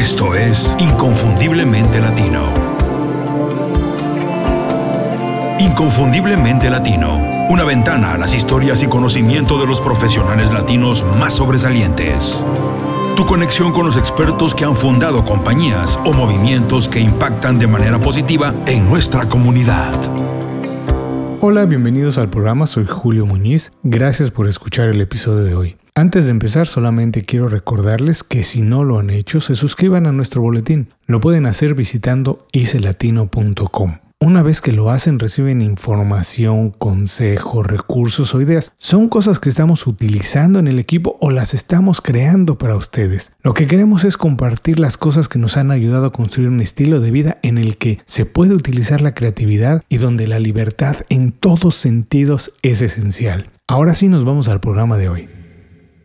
Esto es Inconfundiblemente Latino. Inconfundiblemente Latino. Una ventana a las historias y conocimiento de los profesionales latinos más sobresalientes. Tu conexión con los expertos que han fundado compañías o movimientos que impactan de manera positiva en nuestra comunidad. Hola, bienvenidos al programa, soy Julio Muñiz. Gracias por escuchar el episodio de hoy. Antes de empezar, solamente quiero recordarles que si no lo han hecho, se suscriban a nuestro boletín. Lo pueden hacer visitando icelatino.com. Una vez que lo hacen, reciben información, consejos, recursos o ideas. Son cosas que estamos utilizando en el equipo o las estamos creando para ustedes. Lo que queremos es compartir las cosas que nos han ayudado a construir un estilo de vida en el que se puede utilizar la creatividad y donde la libertad en todos sentidos es esencial. Ahora sí nos vamos al programa de hoy.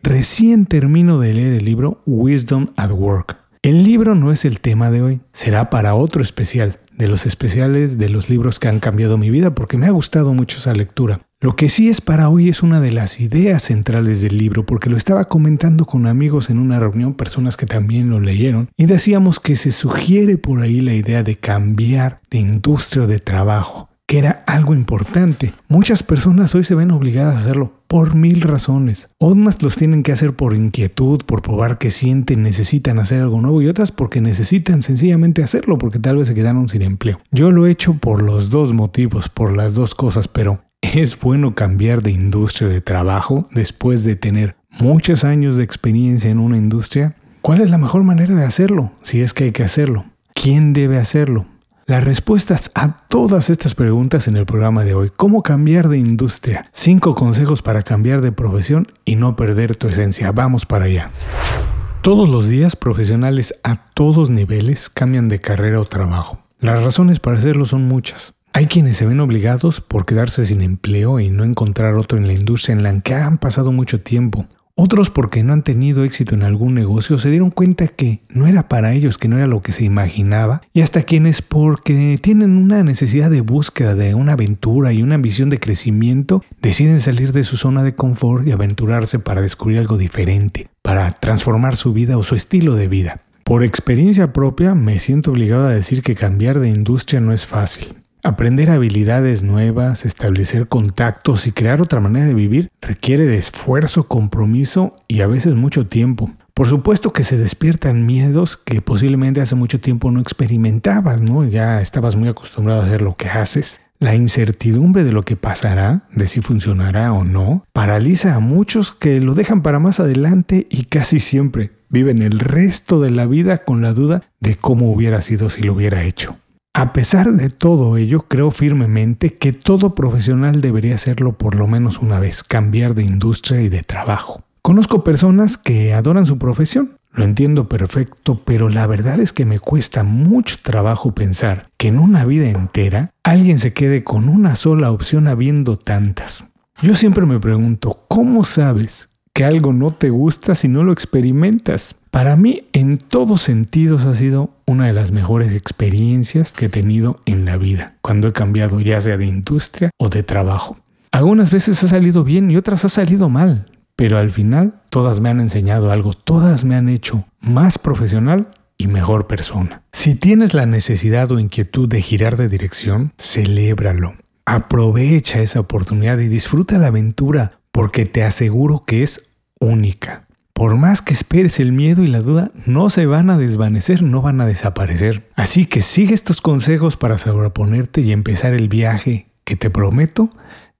Recién termino de leer el libro Wisdom at Work. El libro no es el tema de hoy, será para otro especial, de los especiales de los libros que han cambiado mi vida porque me ha gustado mucho esa lectura. Lo que sí es para hoy es una de las ideas centrales del libro porque lo estaba comentando con amigos en una reunión, personas que también lo leyeron, y decíamos que se sugiere por ahí la idea de cambiar de industria o de trabajo que era algo importante. Muchas personas hoy se ven obligadas a hacerlo por mil razones. Unas los tienen que hacer por inquietud, por probar que sienten, necesitan hacer algo nuevo y otras porque necesitan sencillamente hacerlo porque tal vez se quedaron sin empleo. Yo lo he hecho por los dos motivos, por las dos cosas, pero es bueno cambiar de industria de trabajo después de tener muchos años de experiencia en una industria. ¿Cuál es la mejor manera de hacerlo? Si es que hay que hacerlo. ¿Quién debe hacerlo? Las respuestas a todas estas preguntas en el programa de hoy. ¿Cómo cambiar de industria? Cinco consejos para cambiar de profesión y no perder tu esencia. Vamos para allá. Todos los días profesionales a todos niveles cambian de carrera o trabajo. Las razones para hacerlo son muchas. Hay quienes se ven obligados por quedarse sin empleo y no encontrar otro en la industria en la que han pasado mucho tiempo. Otros porque no han tenido éxito en algún negocio se dieron cuenta que no era para ellos, que no era lo que se imaginaba. Y hasta quienes porque tienen una necesidad de búsqueda de una aventura y una ambición de crecimiento, deciden salir de su zona de confort y aventurarse para descubrir algo diferente, para transformar su vida o su estilo de vida. Por experiencia propia me siento obligado a decir que cambiar de industria no es fácil. Aprender habilidades nuevas, establecer contactos y crear otra manera de vivir requiere de esfuerzo, compromiso y a veces mucho tiempo. Por supuesto que se despiertan miedos que posiblemente hace mucho tiempo no experimentabas, ¿no? Ya estabas muy acostumbrado a hacer lo que haces. La incertidumbre de lo que pasará, de si funcionará o no, paraliza a muchos que lo dejan para más adelante y casi siempre viven el resto de la vida con la duda de cómo hubiera sido si lo hubiera hecho. A pesar de todo ello, creo firmemente que todo profesional debería hacerlo por lo menos una vez, cambiar de industria y de trabajo. Conozco personas que adoran su profesión, lo entiendo perfecto, pero la verdad es que me cuesta mucho trabajo pensar que en una vida entera alguien se quede con una sola opción habiendo tantas. Yo siempre me pregunto, ¿cómo sabes que algo no te gusta si no lo experimentas. Para mí, en todos sentidos, ha sido una de las mejores experiencias que he tenido en la vida, cuando he cambiado ya sea de industria o de trabajo. Algunas veces ha salido bien y otras ha salido mal, pero al final todas me han enseñado algo, todas me han hecho más profesional y mejor persona. Si tienes la necesidad o inquietud de girar de dirección, celébralo. Aprovecha esa oportunidad y disfruta la aventura porque te aseguro que es única. Por más que esperes el miedo y la duda, no se van a desvanecer, no van a desaparecer. Así que sigue estos consejos para sobreponerte y empezar el viaje que te prometo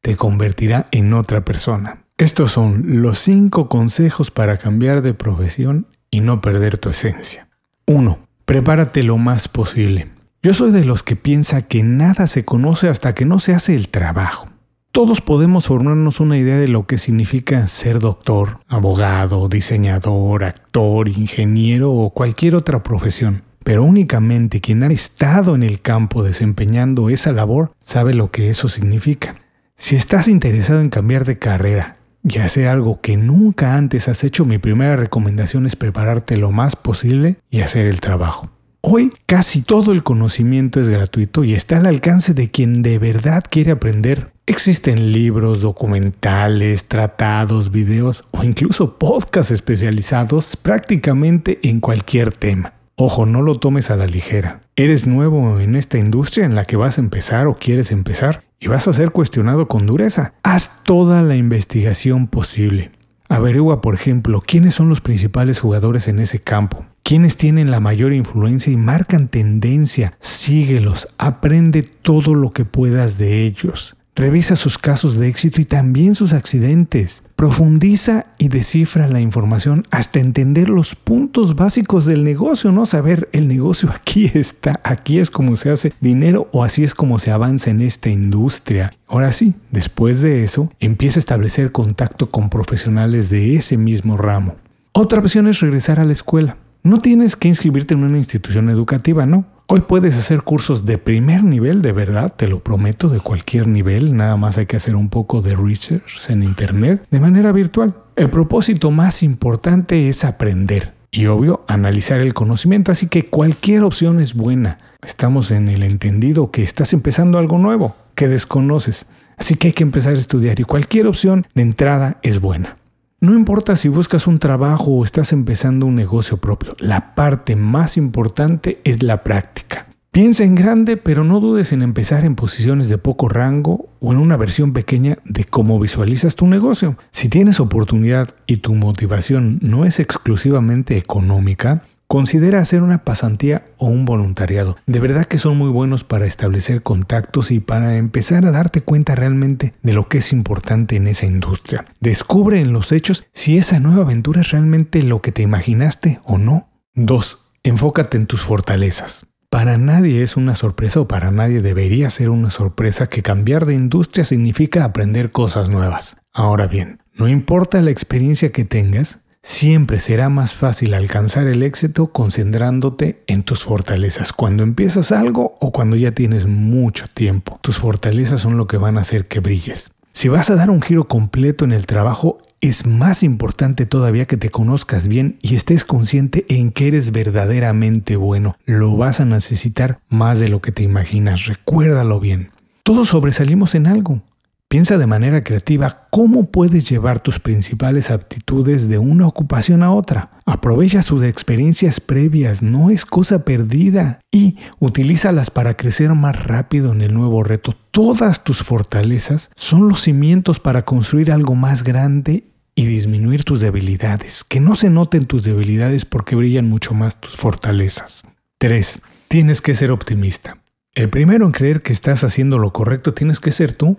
te convertirá en otra persona. Estos son los 5 consejos para cambiar de profesión y no perder tu esencia. 1. Prepárate lo más posible. Yo soy de los que piensa que nada se conoce hasta que no se hace el trabajo. Todos podemos formarnos una idea de lo que significa ser doctor, abogado, diseñador, actor, ingeniero o cualquier otra profesión. Pero únicamente quien ha estado en el campo desempeñando esa labor sabe lo que eso significa. Si estás interesado en cambiar de carrera y hacer algo que nunca antes has hecho, mi primera recomendación es prepararte lo más posible y hacer el trabajo. Hoy casi todo el conocimiento es gratuito y está al alcance de quien de verdad quiere aprender. Existen libros, documentales, tratados, videos o incluso podcasts especializados prácticamente en cualquier tema. Ojo, no lo tomes a la ligera. Eres nuevo en esta industria en la que vas a empezar o quieres empezar y vas a ser cuestionado con dureza. Haz toda la investigación posible. Averigua, por ejemplo, quiénes son los principales jugadores en ese campo, quiénes tienen la mayor influencia y marcan tendencia. Síguelos, aprende todo lo que puedas de ellos. Revisa sus casos de éxito y también sus accidentes. Profundiza y descifra la información hasta entender los puntos básicos del negocio, no saber el negocio aquí está, aquí es como se hace dinero o así es como se avanza en esta industria. Ahora sí, después de eso, empieza a establecer contacto con profesionales de ese mismo ramo. Otra opción es regresar a la escuela. No tienes que inscribirte en una institución educativa, no. Hoy puedes hacer cursos de primer nivel, de verdad, te lo prometo, de cualquier nivel, nada más hay que hacer un poco de research en Internet de manera virtual. El propósito más importante es aprender y obvio analizar el conocimiento, así que cualquier opción es buena. Estamos en el entendido que estás empezando algo nuevo, que desconoces, así que hay que empezar a estudiar y cualquier opción de entrada es buena. No importa si buscas un trabajo o estás empezando un negocio propio, la parte más importante es la práctica. Piensa en grande, pero no dudes en empezar en posiciones de poco rango o en una versión pequeña de cómo visualizas tu negocio. Si tienes oportunidad y tu motivación no es exclusivamente económica, Considera hacer una pasantía o un voluntariado. De verdad que son muy buenos para establecer contactos y para empezar a darte cuenta realmente de lo que es importante en esa industria. Descubre en los hechos si esa nueva aventura es realmente lo que te imaginaste o no. 2. Enfócate en tus fortalezas. Para nadie es una sorpresa o para nadie debería ser una sorpresa que cambiar de industria significa aprender cosas nuevas. Ahora bien, no importa la experiencia que tengas, Siempre será más fácil alcanzar el éxito concentrándote en tus fortalezas. Cuando empiezas algo o cuando ya tienes mucho tiempo, tus fortalezas son lo que van a hacer que brilles. Si vas a dar un giro completo en el trabajo, es más importante todavía que te conozcas bien y estés consciente en que eres verdaderamente bueno. Lo vas a necesitar más de lo que te imaginas. Recuérdalo bien. Todos sobresalimos en algo. Piensa de manera creativa cómo puedes llevar tus principales aptitudes de una ocupación a otra. Aprovecha sus experiencias previas, no es cosa perdida, y utilízalas para crecer más rápido en el nuevo reto. Todas tus fortalezas son los cimientos para construir algo más grande y disminuir tus debilidades. Que no se noten tus debilidades porque brillan mucho más tus fortalezas. 3. Tienes que ser optimista. El primero en creer que estás haciendo lo correcto tienes que ser tú.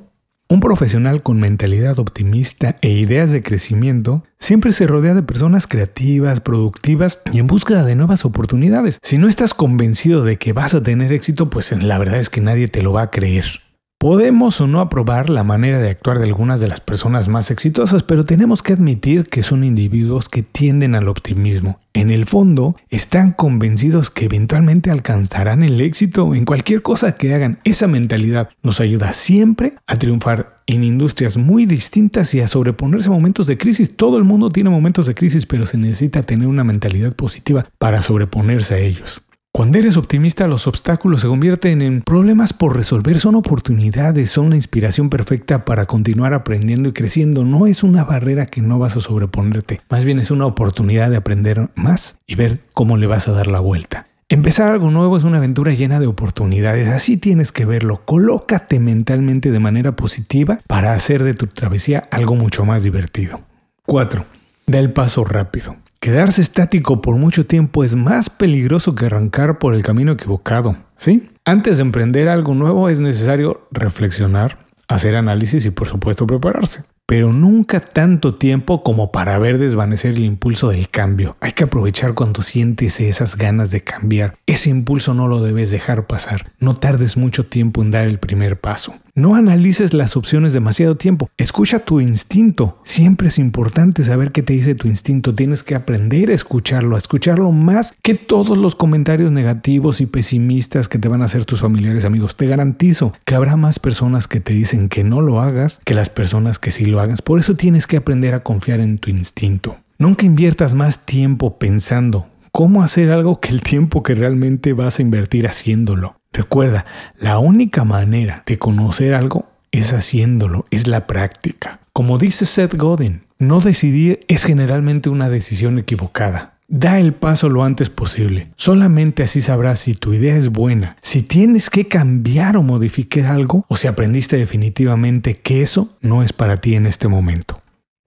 Un profesional con mentalidad optimista e ideas de crecimiento siempre se rodea de personas creativas, productivas y en búsqueda de nuevas oportunidades. Si no estás convencido de que vas a tener éxito, pues la verdad es que nadie te lo va a creer. Podemos o no aprobar la manera de actuar de algunas de las personas más exitosas, pero tenemos que admitir que son individuos que tienden al optimismo. En el fondo, están convencidos que eventualmente alcanzarán el éxito en cualquier cosa que hagan. Esa mentalidad nos ayuda siempre a triunfar en industrias muy distintas y a sobreponerse a momentos de crisis. Todo el mundo tiene momentos de crisis, pero se necesita tener una mentalidad positiva para sobreponerse a ellos. Cuando eres optimista, los obstáculos se convierten en problemas por resolver, son oportunidades, son la inspiración perfecta para continuar aprendiendo y creciendo. No es una barrera que no vas a sobreponerte, más bien es una oportunidad de aprender más y ver cómo le vas a dar la vuelta. Empezar algo nuevo es una aventura llena de oportunidades, así tienes que verlo. Colócate mentalmente de manera positiva para hacer de tu travesía algo mucho más divertido. 4. Da el paso rápido. Quedarse estático por mucho tiempo es más peligroso que arrancar por el camino equivocado, ¿sí? Antes de emprender algo nuevo es necesario reflexionar, hacer análisis y por supuesto prepararse pero nunca tanto tiempo como para ver desvanecer el impulso del cambio. Hay que aprovechar cuando sientes esas ganas de cambiar. Ese impulso no lo debes dejar pasar. No tardes mucho tiempo en dar el primer paso. No analices las opciones demasiado tiempo. Escucha tu instinto. Siempre es importante saber qué te dice tu instinto. Tienes que aprender a escucharlo, a escucharlo más que todos los comentarios negativos y pesimistas que te van a hacer tus familiares amigos. Te garantizo que habrá más personas que te dicen que no lo hagas que las personas que sí lo hagas. Por eso tienes que aprender a confiar en tu instinto. Nunca inviertas más tiempo pensando cómo hacer algo que el tiempo que realmente vas a invertir haciéndolo. Recuerda, la única manera de conocer algo es haciéndolo, es la práctica. Como dice Seth Godin, no decidir es generalmente una decisión equivocada. Da el paso lo antes posible. Solamente así sabrás si tu idea es buena, si tienes que cambiar o modificar algo o si aprendiste definitivamente que eso no es para ti en este momento.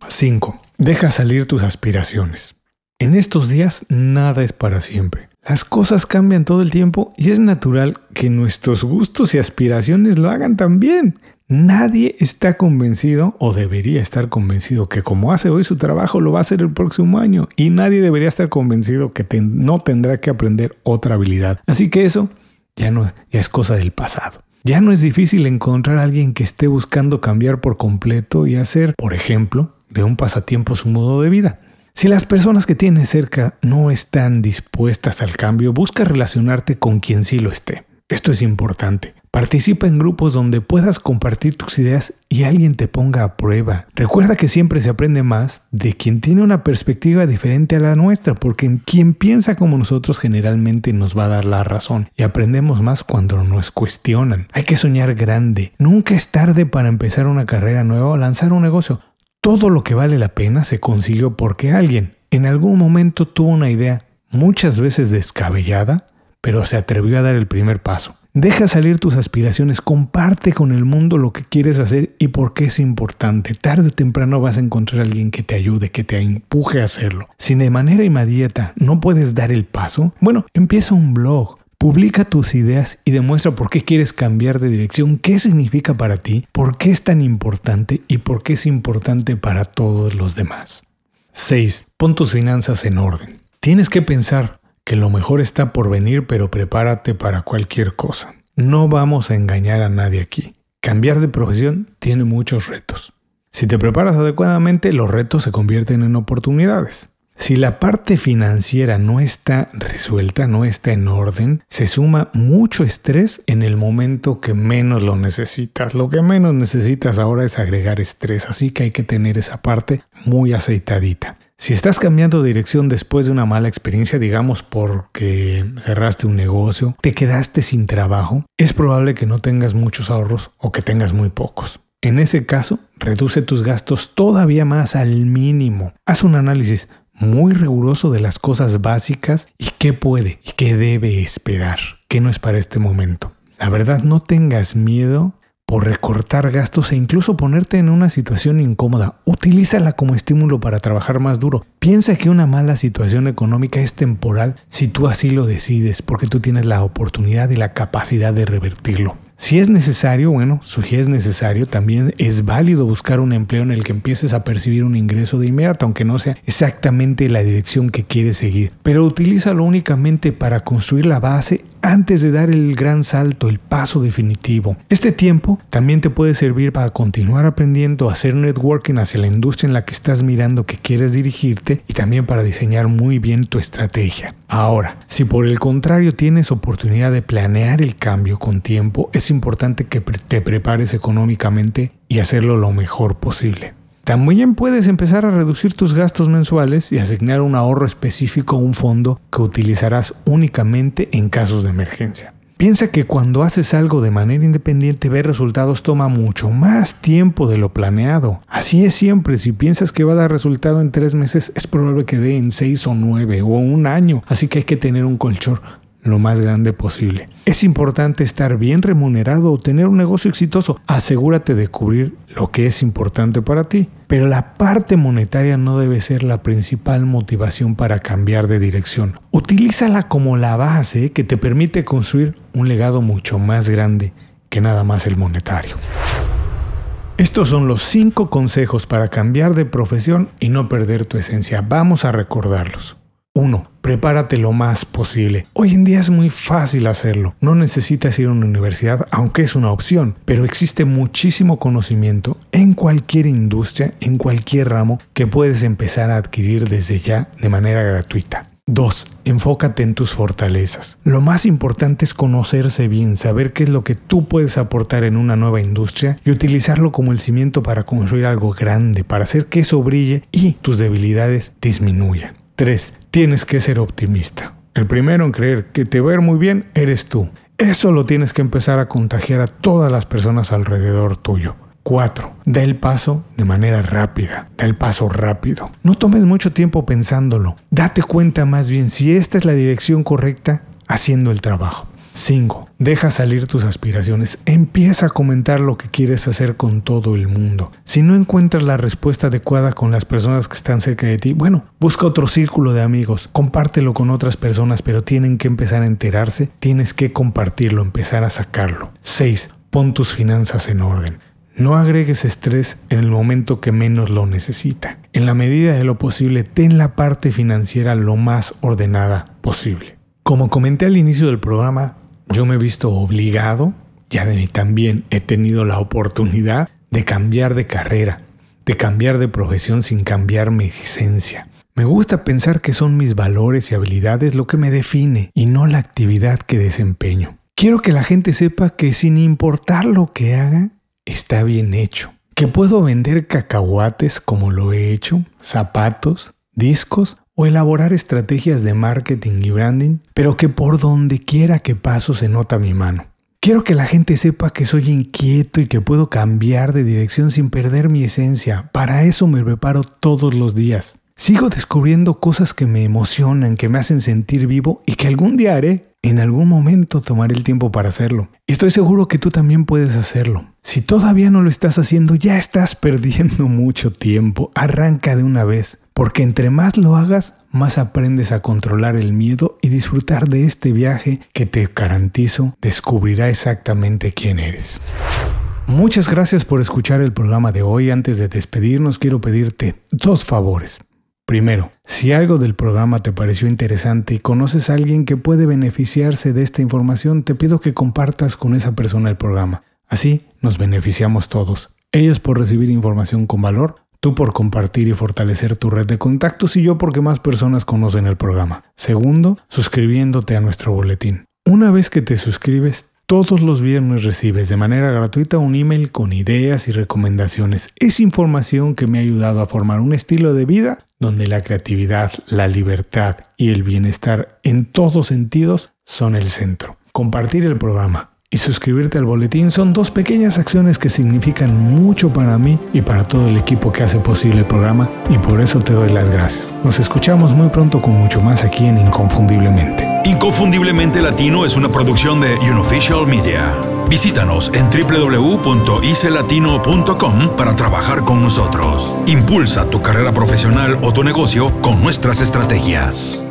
5. Deja salir tus aspiraciones. En estos días nada es para siempre. Las cosas cambian todo el tiempo y es natural que nuestros gustos y aspiraciones lo hagan también. Nadie está convencido o debería estar convencido que como hace hoy su trabajo lo va a hacer el próximo año y nadie debería estar convencido que no tendrá que aprender otra habilidad. Así que eso ya no es cosa del pasado. Ya no es difícil encontrar a alguien que esté buscando cambiar por completo y hacer, por ejemplo, de un pasatiempo su modo de vida. Si las personas que tienes cerca no están dispuestas al cambio, busca relacionarte con quien sí lo esté. Esto es importante. Participa en grupos donde puedas compartir tus ideas y alguien te ponga a prueba. Recuerda que siempre se aprende más de quien tiene una perspectiva diferente a la nuestra, porque quien piensa como nosotros generalmente nos va a dar la razón y aprendemos más cuando nos cuestionan. Hay que soñar grande. Nunca es tarde para empezar una carrera nueva o lanzar un negocio. Todo lo que vale la pena se consiguió porque alguien en algún momento tuvo una idea, muchas veces descabellada, pero se atrevió a dar el primer paso. Deja salir tus aspiraciones, comparte con el mundo lo que quieres hacer y por qué es importante. Tarde o temprano vas a encontrar a alguien que te ayude, que te empuje a hacerlo. Si de manera inmediata no puedes dar el paso, bueno, empieza un blog. Publica tus ideas y demuestra por qué quieres cambiar de dirección, qué significa para ti, por qué es tan importante y por qué es importante para todos los demás. 6. Pon tus finanzas en orden. Tienes que pensar que lo mejor está por venir, pero prepárate para cualquier cosa. No vamos a engañar a nadie aquí. Cambiar de profesión tiene muchos retos. Si te preparas adecuadamente, los retos se convierten en oportunidades. Si la parte financiera no está resuelta, no está en orden, se suma mucho estrés en el momento que menos lo necesitas. Lo que menos necesitas ahora es agregar estrés, así que hay que tener esa parte muy aceitadita. Si estás cambiando de dirección después de una mala experiencia, digamos porque cerraste un negocio, te quedaste sin trabajo, es probable que no tengas muchos ahorros o que tengas muy pocos. En ese caso, reduce tus gastos todavía más al mínimo. Haz un análisis muy riguroso de las cosas básicas y qué puede y qué debe esperar, qué no es para este momento. La verdad, no tengas miedo por recortar gastos e incluso ponerte en una situación incómoda. Utilízala como estímulo para trabajar más duro. Piensa que una mala situación económica es temporal si tú así lo decides, porque tú tienes la oportunidad y la capacidad de revertirlo. Si es necesario, bueno, si es necesario, también es válido buscar un empleo en el que empieces a percibir un ingreso de inmediato, aunque no sea exactamente la dirección que quieres seguir. Pero utilízalo únicamente para construir la base antes de dar el gran salto, el paso definitivo. Este tiempo también te puede servir para continuar aprendiendo hacer networking hacia la industria en la que estás mirando que quieres dirigirte y también para diseñar muy bien tu estrategia. Ahora, si por el contrario tienes oportunidad de planear el cambio con tiempo, es importante que te prepares económicamente y hacerlo lo mejor posible. También puedes empezar a reducir tus gastos mensuales y asignar un ahorro específico a un fondo que utilizarás únicamente en casos de emergencia. Piensa que cuando haces algo de manera independiente ver resultados toma mucho más tiempo de lo planeado. Así es siempre, si piensas que va a dar resultado en tres meses es probable que dé en seis o nueve o un año, así que hay que tener un colchón lo más grande posible. Es importante estar bien remunerado o tener un negocio exitoso. Asegúrate de cubrir lo que es importante para ti. Pero la parte monetaria no debe ser la principal motivación para cambiar de dirección. Utilízala como la base que te permite construir un legado mucho más grande que nada más el monetario. Estos son los cinco consejos para cambiar de profesión y no perder tu esencia. Vamos a recordarlos. 1. Prepárate lo más posible. Hoy en día es muy fácil hacerlo. No necesitas ir a una universidad, aunque es una opción, pero existe muchísimo conocimiento en cualquier industria, en cualquier ramo, que puedes empezar a adquirir desde ya de manera gratuita. 2. Enfócate en tus fortalezas. Lo más importante es conocerse bien, saber qué es lo que tú puedes aportar en una nueva industria y utilizarlo como el cimiento para construir algo grande, para hacer que eso brille y tus debilidades disminuyan. 3. Tienes que ser optimista. El primero en creer que te va a ir muy bien eres tú. Eso lo tienes que empezar a contagiar a todas las personas alrededor tuyo. 4. Da el paso de manera rápida. Da el paso rápido. No tomes mucho tiempo pensándolo. Date cuenta más bien si esta es la dirección correcta haciendo el trabajo. 5. Deja salir tus aspiraciones. Empieza a comentar lo que quieres hacer con todo el mundo. Si no encuentras la respuesta adecuada con las personas que están cerca de ti, bueno, busca otro círculo de amigos. Compártelo con otras personas, pero tienen que empezar a enterarse. Tienes que compartirlo, empezar a sacarlo. 6. Pon tus finanzas en orden. No agregues estrés en el momento que menos lo necesita. En la medida de lo posible, ten la parte financiera lo más ordenada posible. Como comenté al inicio del programa, yo me he visto obligado, ya de mí también he tenido la oportunidad de cambiar de carrera, de cambiar de profesión sin cambiar mi esencia. Me gusta pensar que son mis valores y habilidades lo que me define y no la actividad que desempeño. Quiero que la gente sepa que sin importar lo que haga, está bien hecho. Que puedo vender cacahuates como lo he hecho, zapatos, discos o elaborar estrategias de marketing y branding, pero que por donde quiera que paso se nota mi mano. Quiero que la gente sepa que soy inquieto y que puedo cambiar de dirección sin perder mi esencia. Para eso me preparo todos los días. Sigo descubriendo cosas que me emocionan, que me hacen sentir vivo y que algún día haré. En algún momento tomaré el tiempo para hacerlo. Estoy seguro que tú también puedes hacerlo. Si todavía no lo estás haciendo, ya estás perdiendo mucho tiempo. Arranca de una vez, porque entre más lo hagas, más aprendes a controlar el miedo y disfrutar de este viaje que te garantizo descubrirá exactamente quién eres. Muchas gracias por escuchar el programa de hoy. Antes de despedirnos, quiero pedirte dos favores. Primero, si algo del programa te pareció interesante y conoces a alguien que puede beneficiarse de esta información, te pido que compartas con esa persona el programa. Así nos beneficiamos todos. Ellos por recibir información con valor, tú por compartir y fortalecer tu red de contactos y yo porque más personas conocen el programa. Segundo, suscribiéndote a nuestro boletín. Una vez que te suscribes, todos los viernes recibes de manera gratuita un email con ideas y recomendaciones. Es información que me ha ayudado a formar un estilo de vida donde la creatividad, la libertad y el bienestar en todos sentidos son el centro. Compartir el programa y suscribirte al boletín son dos pequeñas acciones que significan mucho para mí y para todo el equipo que hace posible el programa y por eso te doy las gracias. Nos escuchamos muy pronto con mucho más aquí en Inconfundiblemente. Inconfundiblemente Latino es una producción de Unofficial Media. Visítanos en www.icelatino.com para trabajar con nosotros. Impulsa tu carrera profesional o tu negocio con nuestras estrategias.